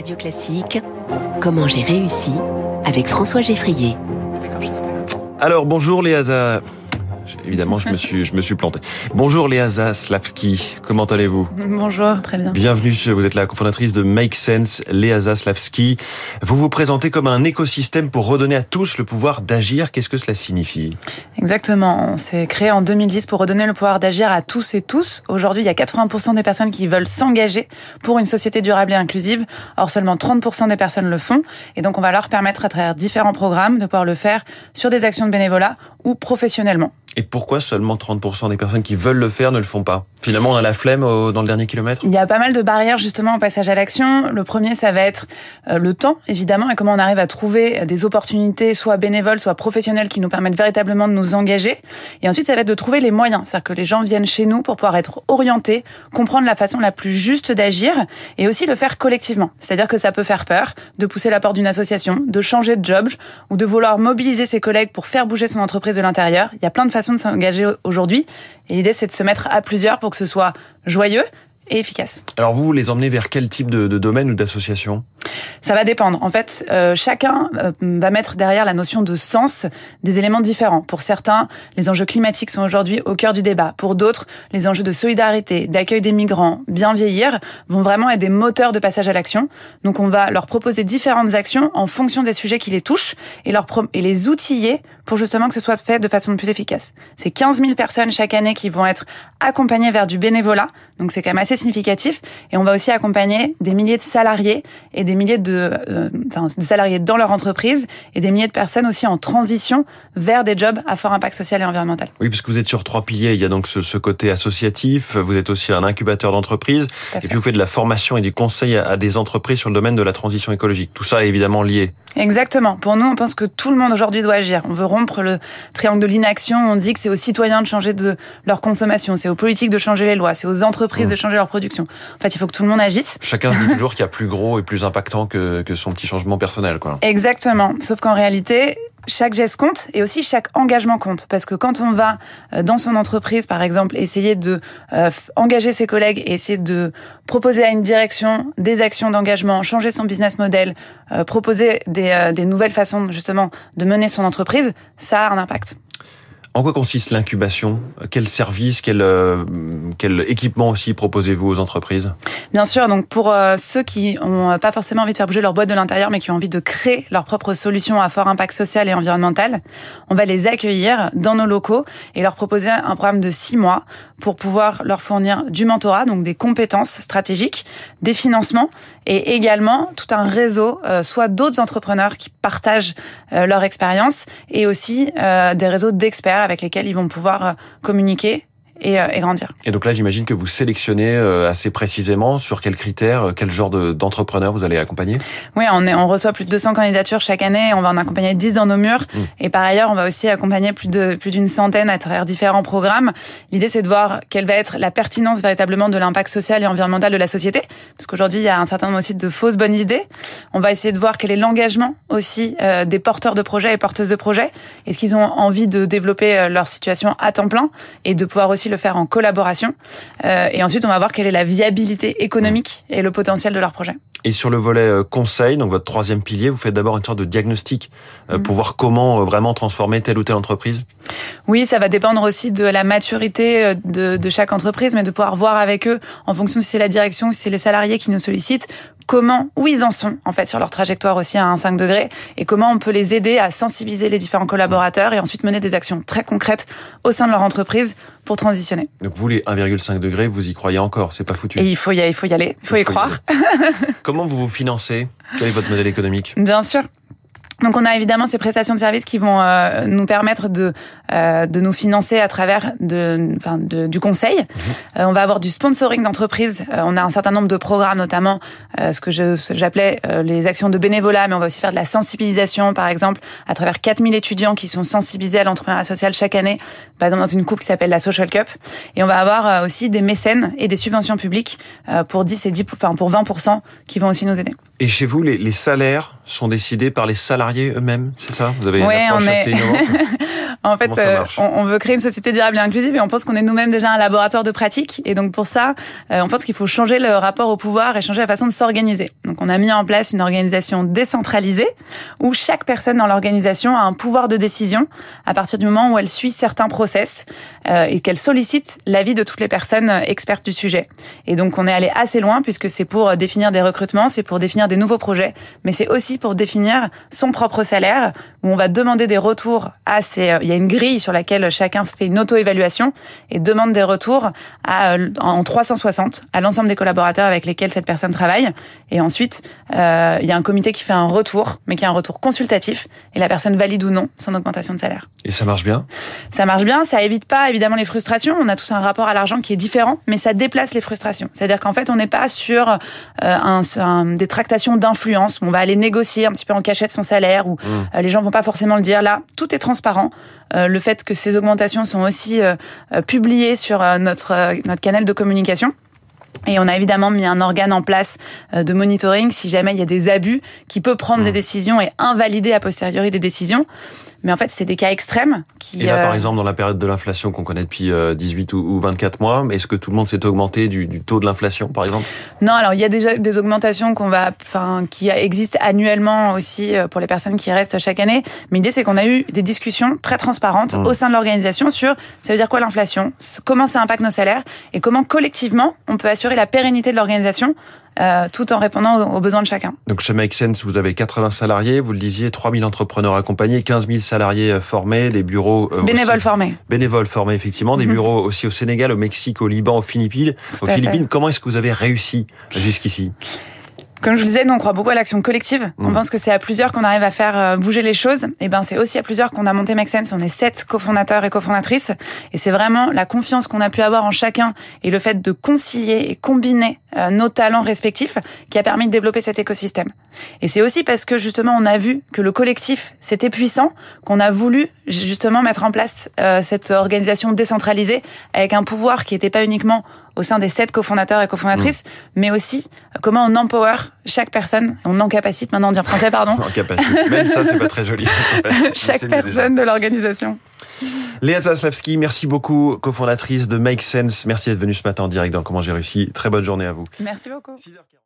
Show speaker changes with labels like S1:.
S1: Radio Classique, Comment j'ai réussi avec François Geffrier.
S2: Alors bonjour Léa Évidemment, je me suis, je me suis planté. Bonjour Léa Slavski, comment allez-vous?
S3: Bonjour, très bien.
S2: Bienvenue, vous êtes la cofondatrice de Make Sense, Léa Slavski. Vous vous présentez comme un écosystème pour redonner à tous le pouvoir d'agir. Qu'est-ce que cela signifie?
S3: Exactement, on s'est créé en 2010 pour redonner le pouvoir d'agir à tous et tous. Aujourd'hui, il y a 80% des personnes qui veulent s'engager pour une société durable et inclusive. Or, seulement 30% des personnes le font. Et donc, on va leur permettre, à travers différents programmes, de pouvoir le faire sur des actions de bénévolat ou professionnellement.
S2: Et pourquoi seulement 30% des personnes qui veulent le faire ne le font pas Finalement, on a la flemme dans le dernier kilomètre
S3: Il y a pas mal de barrières justement au passage à l'action. Le premier, ça va être euh, le temps, évidemment, et comment on arrive à trouver des opportunités, soit bénévoles, soit professionnelles, qui nous permettent véritablement de nous engager. Et ensuite, ça va être de trouver les moyens, c'est-à-dire que les gens viennent chez nous pour pouvoir être orientés, comprendre la façon la plus juste d'agir, et aussi le faire collectivement. C'est-à-dire que ça peut faire peur de pousser la porte d'une association, de changer de job, ou de vouloir mobiliser ses collègues pour faire bouger son entreprise de l'intérieur. Il y a plein de de s'engager aujourd'hui. Et l'idée, c'est de se mettre à plusieurs pour que ce soit joyeux et efficace.
S2: Alors vous, vous les emmenez vers quel type de domaine ou d'association?
S3: Ça va dépendre. En fait, euh, chacun euh, va mettre derrière la notion de sens des éléments différents. Pour certains, les enjeux climatiques sont aujourd'hui au cœur du débat. Pour d'autres, les enjeux de solidarité, d'accueil des migrants, bien vieillir, vont vraiment être des moteurs de passage à l'action. Donc on va leur proposer différentes actions en fonction des sujets qui les touchent et, leur et les outiller pour justement que ce soit fait de façon plus efficace. C'est 15 000 personnes chaque année qui vont être accompagnées vers du bénévolat. Donc c'est quand même assez significatif. Et on va aussi accompagner des milliers de salariés et des milliers de, euh, enfin, de salariés dans leur entreprise et des milliers de personnes aussi en transition vers des jobs à fort impact social et environnemental.
S2: Oui, parce que vous êtes sur trois piliers. Il y a donc ce, ce côté associatif, vous êtes aussi un incubateur d'entreprise, et puis vous faites de la formation et du conseil à, à des entreprises sur le domaine de la transition écologique. Tout ça est évidemment lié.
S3: Exactement. Pour nous, on pense que tout le monde aujourd'hui doit agir. On veut rompre le triangle de l'inaction. On dit que c'est aux citoyens de changer de leur consommation, c'est aux politiques de changer les lois, c'est aux entreprises mmh. de changer leur production. En fait, il faut que tout le monde agisse.
S2: Chacun se dit toujours qu'il y a plus gros et plus impactant que, que son petit changement personnel. Quoi.
S3: Exactement. Sauf qu'en réalité, chaque geste compte et aussi chaque engagement compte. Parce que quand on va euh, dans son entreprise, par exemple, essayer de euh, engager ses collègues et essayer de proposer à une direction des actions d'engagement, changer son business model, euh, proposer des, des nouvelles façons justement de mener son entreprise, ça a un impact.
S2: En quoi consiste l'incubation? Quel service, quel, euh, quel équipement aussi proposez-vous aux entreprises?
S3: Bien sûr, donc pour euh, ceux qui n'ont pas forcément envie de faire bouger leur boîte de l'intérieur, mais qui ont envie de créer leur propre solution à fort impact social et environnemental, on va les accueillir dans nos locaux et leur proposer un programme de six mois pour pouvoir leur fournir du mentorat, donc des compétences stratégiques, des financements et également tout un réseau, euh, soit d'autres entrepreneurs qui partagent leur expérience et aussi des réseaux d'experts avec lesquels ils vont pouvoir euh, communiquer euh, et, grandir.
S2: Et donc là, j'imagine que vous sélectionnez euh, assez précisément sur quels critères, euh, quel genre d'entrepreneurs vous allez accompagner?
S3: Oui, on, est, on reçoit plus de 200 candidatures chaque année. On va en accompagner 10 dans nos murs. Mmh. Et par ailleurs, on va aussi accompagner plus de plus d'une centaine à travers différents programmes. L'idée, c'est de voir quelle va être la pertinence véritablement de l'impact social et environnemental de la société. Parce qu'aujourd'hui, il y a un certain nombre aussi de fausses bonnes idées. On va essayer de voir quel est l'engagement aussi des porteurs de projets et porteuses de projets. Est-ce qu'ils ont envie de développer leur situation à temps plein et de pouvoir aussi le faire en collaboration. Euh, et ensuite, on va voir quelle est la viabilité économique et le potentiel de leur projet.
S2: Et sur le volet euh, conseil, donc votre troisième pilier, vous faites d'abord une sorte de diagnostic euh, pour voir comment vraiment transformer telle ou telle entreprise
S3: Oui, ça va dépendre aussi de la maturité de, de chaque entreprise, mais de pouvoir voir avec eux, en fonction si c'est la direction ou si c'est les salariés qui nous sollicitent, comment, où ils en sont en fait sur leur trajectoire aussi à un 5 degrés et comment on peut les aider à sensibiliser les différents collaborateurs et ensuite mener des actions très concrètes au sein de leur entreprise pour transitionner.
S2: Donc vous, les 1,5 degrés, vous y croyez encore, c'est pas foutu.
S3: Et il faut y, il faut y aller, il faut, y croire.
S2: Comment vous vous financez? Quel est votre modèle économique?
S3: Bien sûr. Donc on a évidemment ces prestations de services qui vont euh, nous permettre de euh, de nous financer à travers de, enfin, de du conseil. Mhm. Euh, on va avoir du sponsoring d'entreprise. on a un certain nombre de programmes, notamment ce que j'appelais les actions de bénévolat, mais on va aussi faire de la sensibilisation, par exemple, à travers 4000 étudiants qui sont sensibilisés à l'entrepreneuriat social chaque année, par exemple dans une coupe qui s'appelle la Social Cup. Et on va avoir aussi des mécènes et des subventions publiques pour 10 et 10, enfin pour 20 qui vont aussi nous aider.
S2: Et chez vous, les, les salaires sont décidés par les salariés eux-mêmes, c'est ça? Vous avez une
S3: Ouais,
S2: approche
S3: on est-
S2: assez innovante?
S3: En fait, euh, on, veut créer une société durable et inclusive et on pense qu'on est nous-mêmes déjà un laboratoire de pratique. Et donc pour ça, euh, on pense qu'il faut changer le rapport au pouvoir et changer la façon de s'organiser. Donc on a mis en place une organisation décentralisée où chaque personne dans l'organisation a un pouvoir de décision à partir du moment où elle suit certains process euh, et qu'elle sollicite l'avis de toutes les personnes expertes du sujet. Et donc on est allé assez loin puisque c'est pour définir des recrutements, c'est pour définir des nouveaux projets, mais c'est aussi pour définir son propre salaire où on va demander des retours à ces. euh, Il y a une grille sur laquelle chacun fait une auto-évaluation et demande des retours à, euh, en 360 à l'ensemble des collaborateurs avec lesquels cette personne travaille. Et ensuite, euh, il y a un comité qui fait un retour, mais qui est un retour consultatif et la personne valide ou non son augmentation de salaire.
S2: Et ça marche bien?
S3: Ça marche bien, ça évite pas évidemment les frustrations. On a tous un rapport à l'argent qui est différent, mais ça déplace les frustrations. C'est-à-dire qu'en fait, on n'est pas sur euh, un, un- des tractations d'influence où on va aller négocier un petit peu en cachette son salaire ou euh, les gens vont pas forcément le dire. Là, tout est transparent. Euh, le fait que ces augmentations sont aussi euh, euh, publiées sur euh, notre euh, notre canal de communication. Et on a évidemment mis un organe en place euh, de monitoring si jamais il y a des abus qui peut prendre des décisions et invalider a posteriori des décisions. Mais en fait, c'est des cas extrêmes qui.
S2: Et là, par
S3: euh,
S2: exemple, dans la période de l'inflation qu'on connaît depuis euh, 18 ou ou 24 mois, est-ce que tout le monde s'est augmenté du, du taux de l'inflation, par exemple?
S3: Non, alors il y a déjà des augmentations qu'on va, enfin, qui existent annuellement aussi euh, pour les personnes qui restent chaque année. Mais l'idée, c'est qu'on a eu des discussions très transparentes
S2: Mmh.
S3: au sein de l'organisation sur ça veut dire quoi l'inflation, comment ça impacte nos salaires? Et comment collectivement on peut assurer la pérennité de l'organisation euh, tout en répondant aux, aux besoins de chacun.
S2: Donc chez Make Sense, vous avez 80 salariés, vous le disiez, 3000 entrepreneurs accompagnés, 15 000 salariés euh, formés, des bureaux... euh,
S3: Bénévoles
S2: aussi-
S3: formés.
S2: Bénévoles formés, effectivement, des
S3: Mhm.
S2: bureaux aussi au Sénégal, au Mexique, au Liban, aux Philippines. Aux. Philippines, comment est-ce que vous avez réussi jusqu'ici?
S3: Comme je le disais, nous on croit beaucoup à l'action collective. On pense que c'est à plusieurs qu'on arrive à faire euh, bouger les choses. Et ben c'est aussi à plusieurs qu'on a monté Make Sense. On est sept cofondateurs et cofondatrices. Et c'est vraiment la confiance qu'on a pu avoir en chacun et le fait de concilier et combiner euh, nos talents respectifs qui a permis de développer cet écosystème. Et c'est aussi parce que justement on a vu que le collectif c'était puissant qu'on a voulu justement mettre en place euh, cette organisation décentralisée avec un pouvoir qui n'était pas uniquement au sein des sept cofondateurs et cofondatrices, mais aussi comment on empower chaque personne, on encapacite maintenant on dit en français pardon,
S2: En capacité. Même ça, c'est pas très joli.
S3: chaque personne de l'organisation.
S2: Léa Zaslavski, merci beaucoup, cofondatrice de Make Sense. Merci d'être venue ce matin en direct dans Comment j'ai réussi. Très bonne journée à vous.
S3: Merci beaucoup.
S2: 6h40.